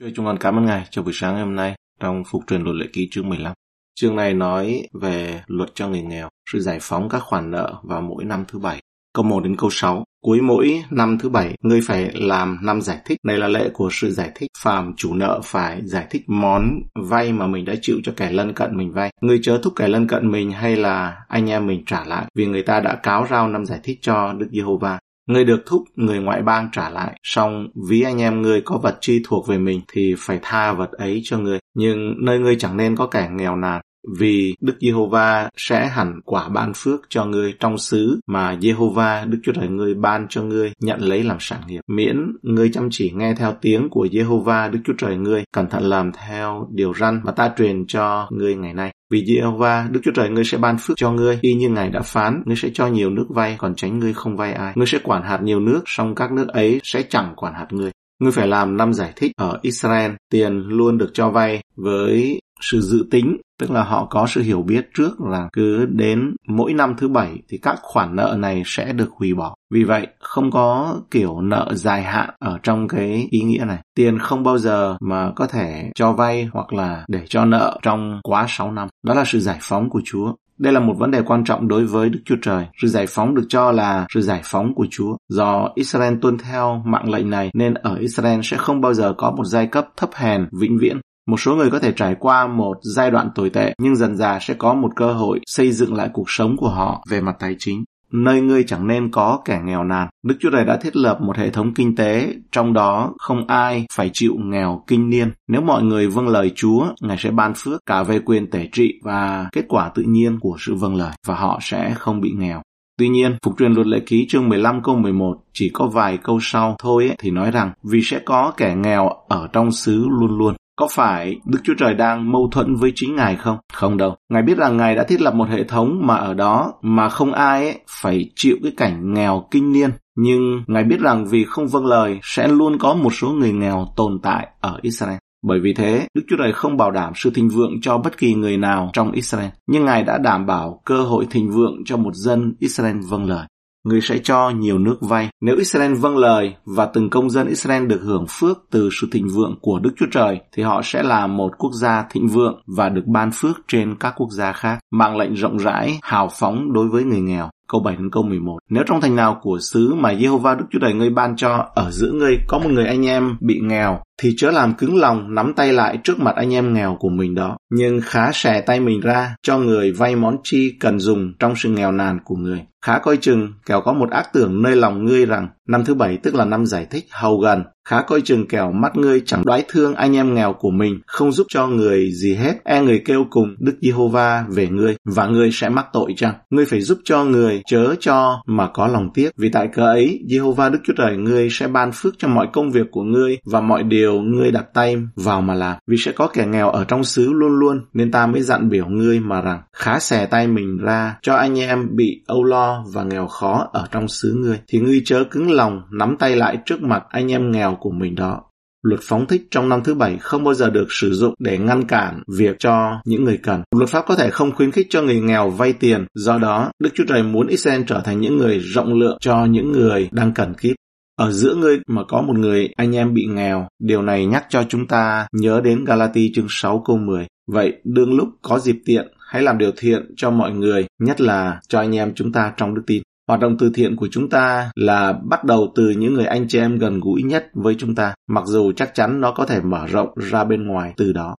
Chúa chúng con cảm ơn Ngài cho buổi sáng ngày hôm nay trong Phục truyền luật lệ ký chương 15. Chương này nói về luật cho người nghèo, sự giải phóng các khoản nợ vào mỗi năm thứ bảy. Câu 1 đến câu 6. Cuối mỗi năm thứ bảy, ngươi phải làm năm giải thích. Đây là lệ của sự giải thích. Phàm chủ nợ phải giải thích món vay mà mình đã chịu cho kẻ lân cận mình vay. Ngươi chớ thúc kẻ lân cận mình hay là anh em mình trả lại, vì người ta đã cáo rao năm giải thích cho Đức Giê-hô-va. Ngươi được thúc người ngoại bang trả lại, song ví anh em ngươi có vật chi thuộc về mình thì phải tha vật ấy cho ngươi. Nhưng nơi ngươi chẳng nên có kẻ nghèo nàn, vì Đức Giê-hô-va sẽ hẳn quả ban phước cho ngươi trong xứ mà Giê-hô-va Đức Chúa Trời ngươi ban cho ngươi nhận lấy làm sản nghiệp. Miễn ngươi chăm chỉ nghe theo tiếng của Giê-hô-va Đức Chúa Trời ngươi, cẩn thận làm theo điều răn mà ta truyền cho ngươi ngày nay. Vì Giê-hô-va Đức Chúa Trời ngươi sẽ ban phước cho ngươi, y như Ngài đã phán, ngươi sẽ cho nhiều nước vay, còn tránh ngươi không vay ai. Ngươi sẽ quản hạt nhiều nước, song các nước ấy sẽ chẳng quản hạt ngươi. Ngươi phải làm năm giải thích ở Israel, tiền luôn được cho vay với sự dự tính tức là họ có sự hiểu biết trước là cứ đến mỗi năm thứ bảy thì các khoản nợ này sẽ được hủy bỏ vì vậy, không có kiểu nợ dài hạn ở trong cái ý nghĩa này tiền không bao giờ mà có thể cho vay hoặc là để cho nợ trong quá 6 năm đó là sự giải phóng của Chúa đây là một vấn đề quan trọng đối với Đức Chúa Trời. Sự giải phóng được cho là sự giải phóng của Chúa. Do Israel tuân theo mạng lệnh này, nên ở Israel sẽ không bao giờ có một giai cấp thấp hèn, vĩnh viễn. Một số người có thể trải qua một giai đoạn tồi tệ, nhưng dần dà sẽ có một cơ hội xây dựng lại cuộc sống của họ về mặt tài chính. Nơi ngươi chẳng nên có kẻ nghèo nàn. Đức Chúa Trời đã thiết lập một hệ thống kinh tế, trong đó không ai phải chịu nghèo kinh niên. Nếu mọi người vâng lời Chúa, Ngài sẽ ban phước cả về quyền tể trị và kết quả tự nhiên của sự vâng lời, và họ sẽ không bị nghèo. Tuy nhiên, Phục truyền luật lệ ký chương 15 câu 11 chỉ có vài câu sau thôi ấy, thì nói rằng vì sẽ có kẻ nghèo ở trong xứ luôn luôn. Có phải Đức Chúa Trời đang mâu thuẫn với chính Ngài không? Không đâu. Ngài biết rằng Ngài đã thiết lập một hệ thống mà ở đó mà không ai ấy phải chịu cái cảnh nghèo kinh niên. Nhưng Ngài biết rằng vì không vâng lời sẽ luôn có một số người nghèo tồn tại ở Israel. Bởi vì thế, Đức Chúa Trời không bảo đảm sự thịnh vượng cho bất kỳ người nào trong Israel, nhưng Ngài đã đảm bảo cơ hội thịnh vượng cho một dân Israel vâng lời người sẽ cho nhiều nước vay. Nếu Israel vâng lời và từng công dân Israel được hưởng phước từ sự thịnh vượng của Đức Chúa Trời, thì họ sẽ là một quốc gia thịnh vượng và được ban phước trên các quốc gia khác, mang lệnh rộng rãi, hào phóng đối với người nghèo. Câu 7 đến câu 11. Nếu trong thành nào của xứ mà Jehovah Đức Chúa Trời ngươi ban cho ở giữa ngươi có một người anh em bị nghèo thì chớ làm cứng lòng nắm tay lại trước mặt anh em nghèo của mình đó, nhưng khá xẻ tay mình ra cho người vay món chi cần dùng trong sự nghèo nàn của người. Khá coi chừng, kẻo có một ác tưởng nơi lòng ngươi rằng năm thứ bảy tức là năm giải thích hầu gần, khá coi chừng kẻo mắt ngươi chẳng đoái thương anh em nghèo của mình, không giúp cho người gì hết, e người kêu cùng Đức Giê-hô-va về ngươi, và ngươi sẽ mắc tội chăng? Ngươi phải giúp cho người, chớ cho mà có lòng tiếc, vì tại cớ ấy, Giê-hô-va Đức Chúa Trời ngươi sẽ ban phước cho mọi công việc của ngươi và mọi điều ngươi đặt tay vào mà làm, vì sẽ có kẻ nghèo ở trong xứ luôn luôn, nên ta mới dặn biểu ngươi mà rằng, khá xẻ tay mình ra cho anh em bị âu lo và nghèo khó ở trong xứ ngươi, thì ngươi chớ cứng lòng nắm tay lại trước mặt anh em nghèo của mình đó. Luật phóng thích trong năm thứ bảy không bao giờ được sử dụng để ngăn cản việc cho những người cần. Luật pháp có thể không khuyến khích cho người nghèo vay tiền, do đó Đức Chúa Trời muốn Israel trở thành những người rộng lượng cho những người đang cần kíp. Ở giữa ngươi mà có một người anh em bị nghèo, điều này nhắc cho chúng ta nhớ đến Galati chương 6 câu 10. Vậy đương lúc có dịp tiện, hãy làm điều thiện cho mọi người, nhất là cho anh em chúng ta trong đức tin. Hoạt động từ thiện của chúng ta là bắt đầu từ những người anh chị em gần gũi nhất với chúng ta, mặc dù chắc chắn nó có thể mở rộng ra bên ngoài từ đó.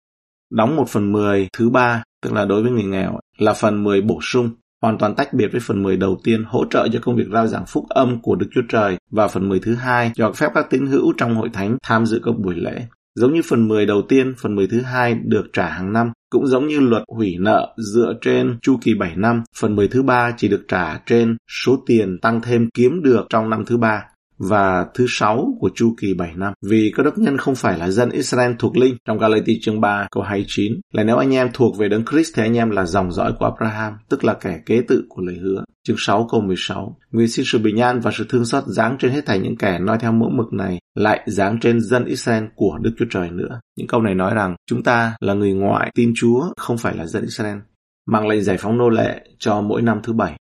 Đóng một phần mười thứ ba, tức là đối với người nghèo, là phần mười bổ sung, hoàn toàn tách biệt với phần mười đầu tiên hỗ trợ cho công việc rao giảng phúc âm của Đức Chúa Trời và phần mười thứ hai cho phép các tín hữu trong hội thánh tham dự các buổi lễ. Giống như phần 10 đầu tiên, phần 10 thứ hai được trả hàng năm, cũng giống như luật hủy nợ dựa trên chu kỳ 7 năm, phần 10 thứ ba chỉ được trả trên số tiền tăng thêm kiếm được trong năm thứ ba và thứ sáu của chu kỳ 7 năm. Vì các đốc nhân không phải là dân Israel thuộc linh trong Galati chương 3 câu 29 là nếu anh em thuộc về đấng Christ thì anh em là dòng dõi của Abraham, tức là kẻ kế tự của lời hứa. Chương 6 câu 16 Người xin sự bình an và sự thương xót giáng trên hết thảy những kẻ nói theo mẫu mực này lại giáng trên dân Israel của Đức Chúa Trời nữa. Những câu này nói rằng chúng ta là người ngoại tin Chúa, không phải là dân Israel. Mang lệnh giải phóng nô lệ cho mỗi năm thứ bảy.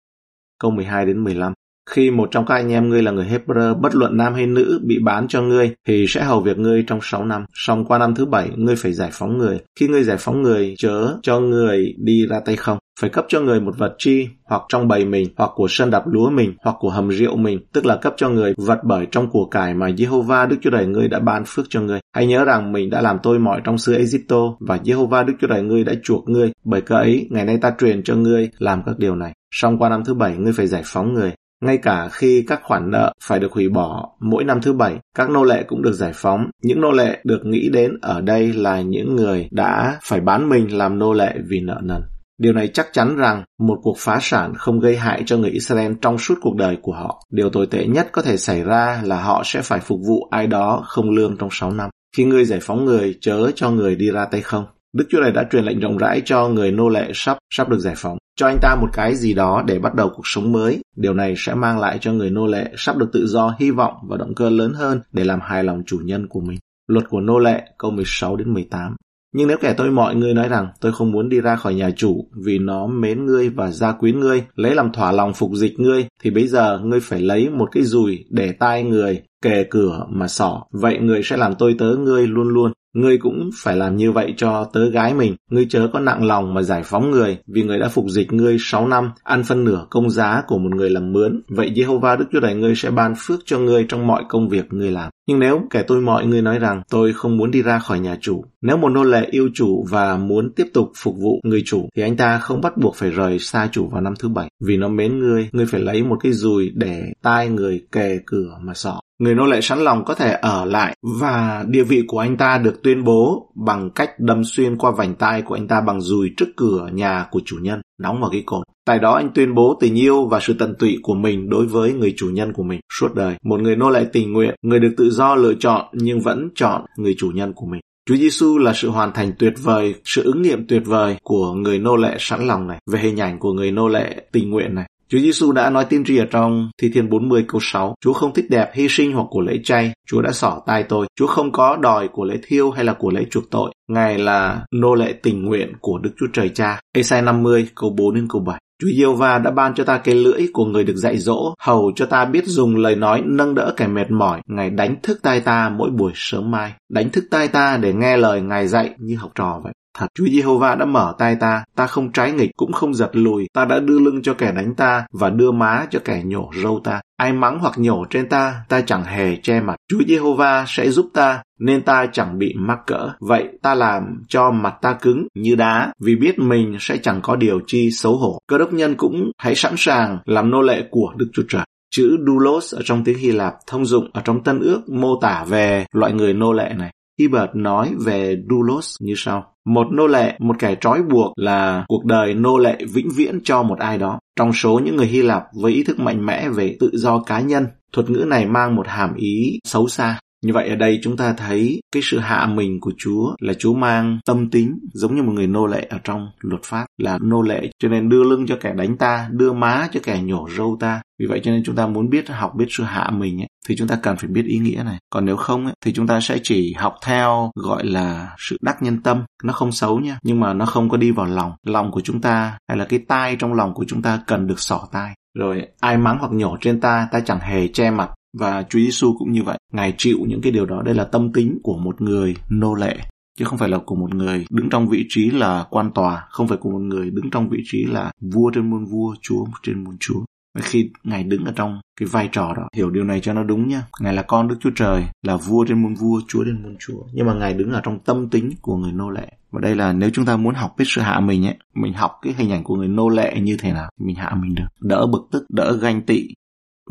Câu 12 đến 15 khi một trong các anh em ngươi là người Hebrew, bất luận nam hay nữ, bị bán cho ngươi, thì sẽ hầu việc ngươi trong sáu năm. Xong qua năm thứ bảy, ngươi phải giải phóng người. Khi ngươi giải phóng người, chớ cho người đi ra tay không. Phải cấp cho người một vật chi, hoặc trong bầy mình, hoặc của sân đạp lúa mình, hoặc của hầm rượu mình, tức là cấp cho người vật bởi trong của cải mà Jehovah Đức Chúa Trời ngươi đã ban phước cho ngươi. Hãy nhớ rằng mình đã làm tôi mọi trong xứ Egypto và Jehovah Đức Chúa Trời ngươi đã chuộc ngươi. Bởi cớ ấy, ngày nay ta truyền cho ngươi làm các điều này. Xong qua năm thứ bảy, ngươi phải giải phóng người. Ngay cả khi các khoản nợ phải được hủy bỏ mỗi năm thứ bảy, các nô lệ cũng được giải phóng. Những nô lệ được nghĩ đến ở đây là những người đã phải bán mình làm nô lệ vì nợ nần. Điều này chắc chắn rằng một cuộc phá sản không gây hại cho người Israel trong suốt cuộc đời của họ. Điều tồi tệ nhất có thể xảy ra là họ sẽ phải phục vụ ai đó không lương trong 6 năm. Khi ngươi giải phóng người, chớ cho người đi ra tay không. Đức Chúa này đã truyền lệnh rộng rãi cho người nô lệ sắp sắp được giải phóng. Cho anh ta một cái gì đó để bắt đầu cuộc sống mới. Điều này sẽ mang lại cho người nô lệ sắp được tự do hy vọng và động cơ lớn hơn để làm hài lòng chủ nhân của mình. Luật của nô lệ câu 16 đến 18. Nhưng nếu kẻ tôi mọi người nói rằng tôi không muốn đi ra khỏi nhà chủ vì nó mến ngươi và gia quyến ngươi, lấy làm thỏa lòng phục dịch ngươi, thì bây giờ ngươi phải lấy một cái dùi để tai người, kề cửa mà sỏ. Vậy người sẽ làm tôi tớ ngươi luôn luôn. Ngươi cũng phải làm như vậy cho tớ gái mình. Ngươi chớ có nặng lòng mà giải phóng người, vì người đã phục dịch ngươi 6 năm, ăn phân nửa công giá của một người làm mướn. Vậy Jehovah Đức Chúa Trời ngươi sẽ ban phước cho ngươi trong mọi công việc ngươi làm. Nhưng nếu kẻ tôi mọi người nói rằng tôi không muốn đi ra khỏi nhà chủ, nếu một nô lệ yêu chủ và muốn tiếp tục phục vụ người chủ, thì anh ta không bắt buộc phải rời xa chủ vào năm thứ bảy. Vì nó mến ngươi, ngươi phải lấy một cái dùi để tai người kề cửa mà sọ người nô lệ sẵn lòng có thể ở lại và địa vị của anh ta được tuyên bố bằng cách đâm xuyên qua vành tai của anh ta bằng dùi trước cửa nhà của chủ nhân, đóng vào cái cột. Tại đó anh tuyên bố tình yêu và sự tận tụy của mình đối với người chủ nhân của mình suốt đời. Một người nô lệ tình nguyện, người được tự do lựa chọn nhưng vẫn chọn người chủ nhân của mình. Chúa Giêsu là sự hoàn thành tuyệt vời, sự ứng nghiệm tuyệt vời của người nô lệ sẵn lòng này, về hình ảnh của người nô lệ tình nguyện này. Chúa Giêsu đã nói tiên tri ở trong Thi Thiên 40 câu 6, Chúa không thích đẹp hy sinh hoặc của lễ chay, Chúa đã xỏ tai tôi, Chúa không có đòi của lễ thiêu hay là của lễ chuộc tội, Ngài là nô lệ tình nguyện của Đức Chúa Trời Cha. Esai 50 câu 4 đến câu 7. Chúa Yêu Va đã ban cho ta cái lưỡi của người được dạy dỗ, hầu cho ta biết dùng lời nói nâng đỡ kẻ mệt mỏi. Ngài đánh thức tai ta mỗi buổi sớm mai, đánh thức tai ta để nghe lời Ngài dạy như học trò vậy. Thật, Chúa Giê-hô-va đã mở tay ta, ta không trái nghịch cũng không giật lùi, ta đã đưa lưng cho kẻ đánh ta và đưa má cho kẻ nhổ râu ta. Ai mắng hoặc nhổ trên ta, ta chẳng hề che mặt. Chúa Giê-hô-va sẽ giúp ta, nên ta chẳng bị mắc cỡ. Vậy ta làm cho mặt ta cứng như đá, vì biết mình sẽ chẳng có điều chi xấu hổ. Cơ đốc nhân cũng hãy sẵn sàng làm nô lệ của Đức Chúa Trời. Chữ doulos ở trong tiếng Hy Lạp thông dụng ở trong Tân ước mô tả về loại người nô lệ này. Hibbert nói về Dulos như sau. Một nô lệ, một kẻ trói buộc là cuộc đời nô lệ vĩnh viễn cho một ai đó. Trong số những người Hy Lạp với ý thức mạnh mẽ về tự do cá nhân, thuật ngữ này mang một hàm ý xấu xa. Như vậy ở đây chúng ta thấy cái sự hạ mình của Chúa là Chúa mang tâm tính giống như một người nô lệ ở trong luật pháp là nô lệ cho nên đưa lưng cho kẻ đánh ta, đưa má cho kẻ nhổ râu ta. Vì vậy cho nên chúng ta muốn biết học biết sự hạ mình ấy, thì chúng ta cần phải biết ý nghĩa này. Còn nếu không ấy, thì chúng ta sẽ chỉ học theo gọi là sự đắc nhân tâm. Nó không xấu nha, nhưng mà nó không có đi vào lòng. Lòng của chúng ta hay là cái tai trong lòng của chúng ta cần được xỏ tai. Rồi ai mắng hoặc nhổ trên ta, ta chẳng hề che mặt và Chúa Giêsu cũng như vậy. Ngài chịu những cái điều đó. Đây là tâm tính của một người nô lệ chứ không phải là của một người đứng trong vị trí là quan tòa, không phải của một người đứng trong vị trí là vua trên muôn vua, chúa trên muôn chúa. Và khi Ngài đứng ở trong cái vai trò đó, hiểu điều này cho nó đúng nhá. Ngài là con Đức Chúa Trời, là vua trên muôn vua, chúa trên muôn chúa. Nhưng mà Ngài đứng ở trong tâm tính của người nô lệ. Và đây là nếu chúng ta muốn học biết sự hạ mình ấy, mình học cái hình ảnh của người nô lệ như thế nào, mình hạ mình được. Đỡ bực tức, đỡ ganh tị,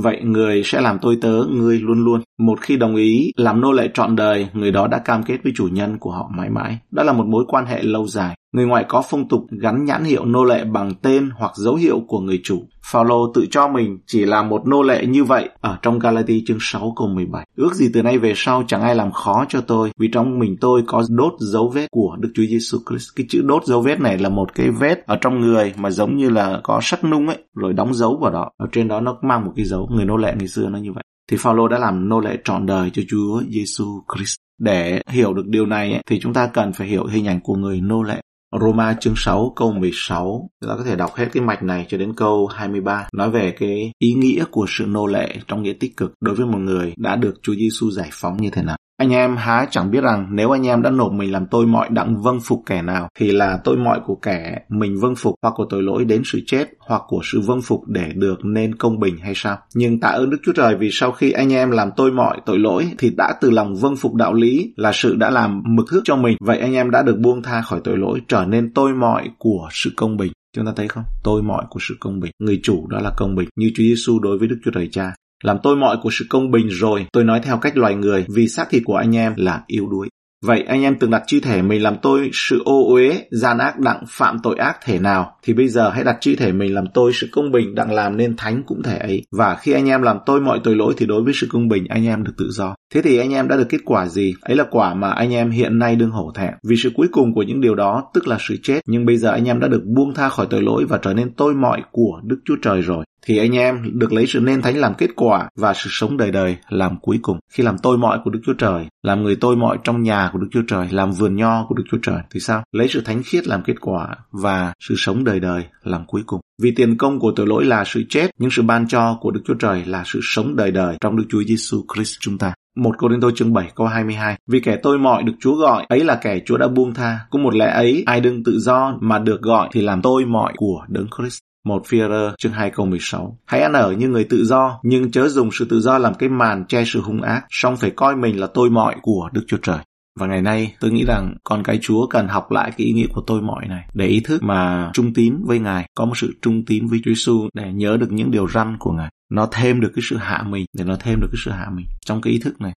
Vậy người sẽ làm tôi tớ ngươi luôn luôn. Một khi đồng ý làm nô lệ trọn đời, người đó đã cam kết với chủ nhân của họ mãi mãi. Đó là một mối quan hệ lâu dài. Người ngoại có phong tục gắn nhãn hiệu nô lệ bằng tên hoặc dấu hiệu của người chủ. Phaolô tự cho mình chỉ là một nô lệ như vậy ở trong Galati chương 6 câu 17. Ước gì từ nay về sau chẳng ai làm khó cho tôi vì trong mình tôi có đốt dấu vết của Đức Chúa Giêsu Christ. Cái chữ đốt dấu vết này là một cái vết ở trong người mà giống như là có sắt nung ấy rồi đóng dấu vào đó. Ở trên đó nó mang một cái dấu. Người nô lệ ngày xưa nó như vậy. Thì Phaolô đã làm nô lệ trọn đời cho Chúa Giêsu Christ. Để hiểu được điều này ấy, thì chúng ta cần phải hiểu hình ảnh của người nô lệ Roma chương 6 câu 16. Chúng ta có thể đọc hết cái mạch này cho đến câu 23 nói về cái ý nghĩa của sự nô lệ trong nghĩa tích cực đối với một người đã được Chúa Giêsu giải phóng như thế nào. Anh em há chẳng biết rằng nếu anh em đã nộp mình làm tôi mọi đặng vâng phục kẻ nào, thì là tôi mọi của kẻ mình vâng phục, hoặc của tội lỗi đến sự chết, hoặc của sự vâng phục để được nên công bình hay sao? Nhưng tạ ơn Đức Chúa Trời vì sau khi anh em làm tôi mọi tội lỗi, thì đã từ lòng vâng phục đạo lý là sự đã làm mực thước cho mình. Vậy anh em đã được buông tha khỏi tội lỗi, trở nên tôi mọi của sự công bình. Chúng ta thấy không? Tôi mọi của sự công bình. Người chủ đó là công bình. Như Chúa Giêsu đối với Đức Chúa Trời Cha làm tôi mọi của sự công bình rồi, tôi nói theo cách loài người, vì xác thịt của anh em là yếu đuối. Vậy anh em từng đặt chi thể mình làm tôi sự ô uế, gian ác đặng phạm tội ác thể nào, thì bây giờ hãy đặt chi thể mình làm tôi sự công bình đặng làm nên thánh cũng thể ấy. Và khi anh em làm tôi mọi tội lỗi thì đối với sự công bình anh em được tự do. Thế thì anh em đã được kết quả gì? Ấy là quả mà anh em hiện nay đương hổ thẹn. Vì sự cuối cùng của những điều đó tức là sự chết. Nhưng bây giờ anh em đã được buông tha khỏi tội lỗi và trở nên tôi mọi của Đức Chúa Trời rồi thì anh em được lấy sự nên thánh làm kết quả và sự sống đời đời làm cuối cùng. Khi làm tôi mọi của Đức Chúa Trời, làm người tôi mọi trong nhà của Đức Chúa Trời, làm vườn nho của Đức Chúa Trời thì sao? Lấy sự thánh khiết làm kết quả và sự sống đời đời làm cuối cùng. Vì tiền công của tội lỗi là sự chết, nhưng sự ban cho của Đức Chúa Trời là sự sống đời đời trong Đức Chúa Giêsu Christ chúng ta. Một Cô Đinh Tô chương 7 câu 22 Vì kẻ tôi mọi được Chúa gọi, ấy là kẻ Chúa đã buông tha. Cũng một lẽ ấy, ai đừng tự do mà được gọi thì làm tôi mọi của Đấng Christ. Một phi chương 2 câu 16 Hãy ăn ở như người tự do, nhưng chớ dùng sự tự do làm cái màn che sự hung ác, song phải coi mình là tôi mọi của Đức Chúa Trời. Và ngày nay tôi nghĩ rằng con cái Chúa cần học lại cái ý nghĩa của tôi mọi này để ý thức mà trung tín với Ngài, có một sự trung tín với Chúa Giêsu để nhớ được những điều răn của Ngài. Nó thêm được cái sự hạ mình, để nó thêm được cái sự hạ mình trong cái ý thức này.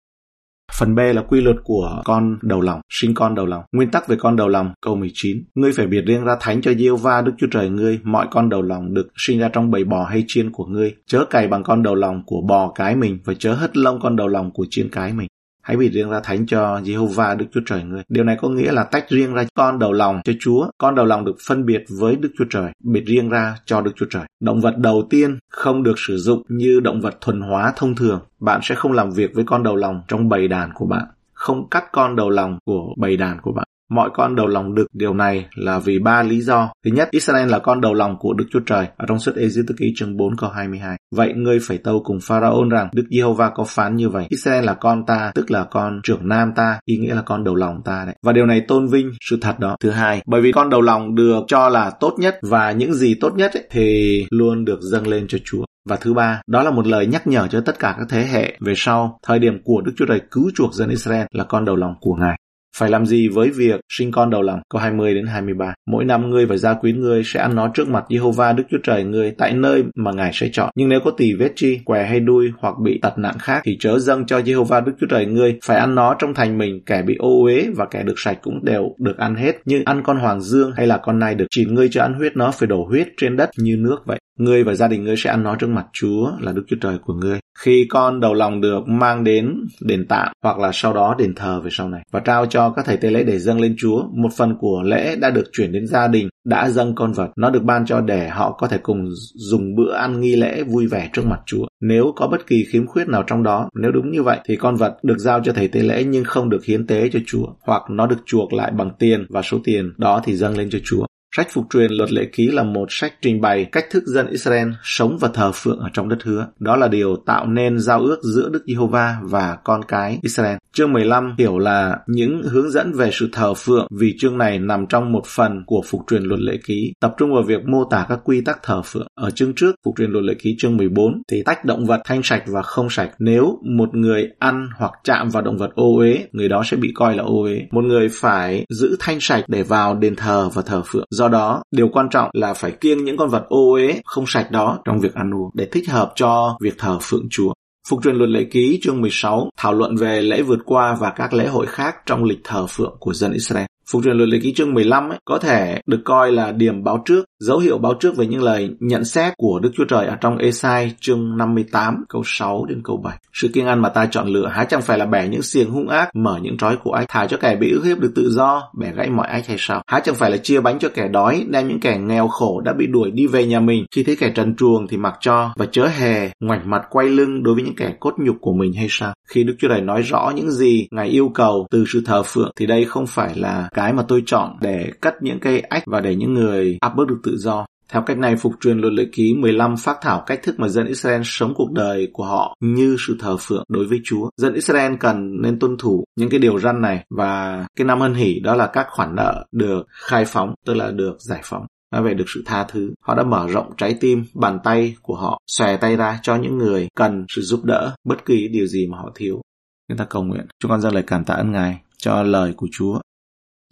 Phần B là quy luật của con đầu lòng, sinh con đầu lòng. Nguyên tắc về con đầu lòng, câu 19. Ngươi phải biệt riêng ra thánh cho Diêu va Đức Chúa Trời ngươi, mọi con đầu lòng được sinh ra trong bầy bò hay chiên của ngươi. Chớ cày bằng con đầu lòng của bò cái mình và chớ hất lông con đầu lòng của chiên cái mình. Hãy bị riêng ra thánh cho Jehovah Đức Chúa Trời ngươi. Điều này có nghĩa là tách riêng ra con đầu lòng cho Chúa. Con đầu lòng được phân biệt với Đức Chúa Trời, biệt riêng ra cho Đức Chúa Trời. Động vật đầu tiên không được sử dụng như động vật thuần hóa thông thường. Bạn sẽ không làm việc với con đầu lòng trong bầy đàn của bạn không cắt con đầu lòng của bầy đàn của bạn. Mọi con đầu lòng được điều này là vì ba lý do. Thứ nhất, Israel là con đầu lòng của Đức Chúa Trời ở trong suốt Egypt Ký chương 4 câu 22. Vậy ngươi phải tâu cùng Pharaoh rằng Đức Giê-hô-va có phán như vậy. Israel là con ta, tức là con trưởng nam ta, ý nghĩa là con đầu lòng ta đấy. Và điều này tôn vinh sự thật đó. Thứ hai, bởi vì con đầu lòng được cho là tốt nhất và những gì tốt nhất ấy, thì luôn được dâng lên cho Chúa. Và thứ ba, đó là một lời nhắc nhở cho tất cả các thế hệ về sau, thời điểm của Đức Chúa Trời cứu chuộc dân Israel là con đầu lòng của Ngài. Phải làm gì với việc sinh con đầu lòng? Câu 20 đến 23. Mỗi năm ngươi và gia quyến ngươi sẽ ăn nó trước mặt Jehovah Đức Chúa Trời ngươi tại nơi mà Ngài sẽ chọn. Nhưng nếu có tỳ vết chi, què hay đuôi hoặc bị tật nặng khác thì chớ dâng cho Jehovah Đức Chúa Trời ngươi. Phải ăn nó trong thành mình, kẻ bị ô uế và kẻ được sạch cũng đều được ăn hết. Như ăn con hoàng dương hay là con nai được. Chỉ ngươi cho ăn huyết nó phải đổ huyết trên đất như nước vậy. Ngươi và gia đình ngươi sẽ ăn nó trước mặt Chúa là Đức Chúa Trời của ngươi. Khi con đầu lòng được mang đến đền tạm hoặc là sau đó đền thờ về sau này và trao cho các thầy tế lễ để dâng lên Chúa, một phần của lễ đã được chuyển đến gia đình đã dâng con vật. Nó được ban cho để họ có thể cùng dùng bữa ăn nghi lễ vui vẻ trước mặt Chúa. Nếu có bất kỳ khiếm khuyết nào trong đó, nếu đúng như vậy thì con vật được giao cho thầy tế lễ nhưng không được hiến tế cho Chúa hoặc nó được chuộc lại bằng tiền và số tiền đó thì dâng lên cho Chúa. Sách phục truyền luật lệ ký là một sách trình bày cách thức dân Israel sống và thờ phượng ở trong đất hứa. Đó là điều tạo nên giao ước giữa Đức Giê-hô-va và con cái Israel. Chương 15 hiểu là những hướng dẫn về sự thờ phượng vì chương này nằm trong một phần của phục truyền luật lệ ký, tập trung vào việc mô tả các quy tắc thờ phượng. Ở chương trước, phục truyền luật lệ ký chương 14 thì tách động vật thanh sạch và không sạch. Nếu một người ăn hoặc chạm vào động vật ô uế, người đó sẽ bị coi là ô uế. Một người phải giữ thanh sạch để vào đền thờ và thờ phượng. Do đó, điều quan trọng là phải kiêng những con vật ô uế không sạch đó trong việc ăn uống để thích hợp cho việc thờ phượng Chúa. Phục truyền luật lệ ký chương 16 thảo luận về lễ vượt qua và các lễ hội khác trong lịch thờ phượng của dân Israel. Phục truyền luật lệ ký chương 15 ấy, có thể được coi là điểm báo trước, dấu hiệu báo trước về những lời nhận xét của Đức Chúa Trời ở trong Esai chương 58 câu 6 đến câu 7. Sự kiêng ăn mà ta chọn lựa há chẳng phải là bẻ những xiềng hung ác, mở những trói của ách, thả cho kẻ bị ức hiếp được tự do, bẻ gãy mọi ách hay sao? Há chẳng phải là chia bánh cho kẻ đói, đem những kẻ nghèo khổ đã bị đuổi đi về nhà mình, khi thấy kẻ trần truồng thì mặc cho và chớ hề ngoảnh mặt quay lưng đối với những kẻ cốt nhục của mình hay sao? Khi Đức Chúa Trời nói rõ những gì Ngài yêu cầu từ sự thờ phượng thì đây không phải là cái mà tôi chọn để cắt những cây ách và để những người áp bức được tự do. Theo cách này, phục truyền luật lệ ký 15 phát thảo cách thức mà dân Israel sống cuộc đời của họ như sự thờ phượng đối với Chúa. Dân Israel cần nên tuân thủ những cái điều răn này và cái năm hân hỷ đó là các khoản nợ được khai phóng, tức là được giải phóng về được sự tha thứ. Họ đã mở rộng trái tim, bàn tay của họ, xòe tay ra cho những người cần sự giúp đỡ, bất kỳ điều gì mà họ thiếu. Chúng ta cầu nguyện, chúng con dâng lời cảm tạ ơn Ngài cho lời của Chúa.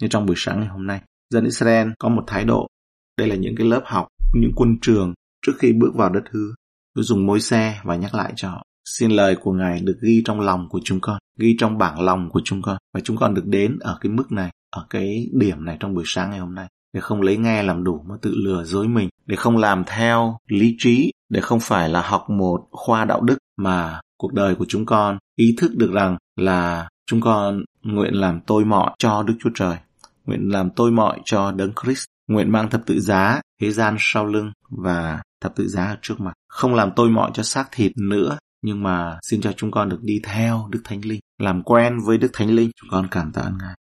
Như trong buổi sáng ngày hôm nay, dân Israel có một thái độ. Đây là những cái lớp học, những quân trường trước khi bước vào đất hứa. Tôi dùng môi xe và nhắc lại cho họ. Xin lời của Ngài được ghi trong lòng của chúng con, ghi trong bảng lòng của chúng con. Và chúng con được đến ở cái mức này, ở cái điểm này trong buổi sáng ngày hôm nay để không lấy nghe làm đủ mà tự lừa dối mình, để không làm theo lý trí, để không phải là học một khoa đạo đức mà cuộc đời của chúng con ý thức được rằng là chúng con nguyện làm tôi mọi cho Đức Chúa Trời, nguyện làm tôi mọi cho Đấng Christ, nguyện mang thập tự giá thế gian sau lưng và thập tự giá ở trước mặt, không làm tôi mọi cho xác thịt nữa, nhưng mà xin cho chúng con được đi theo Đức Thánh Linh, làm quen với Đức Thánh Linh. Chúng con cảm tạ ơn Ngài.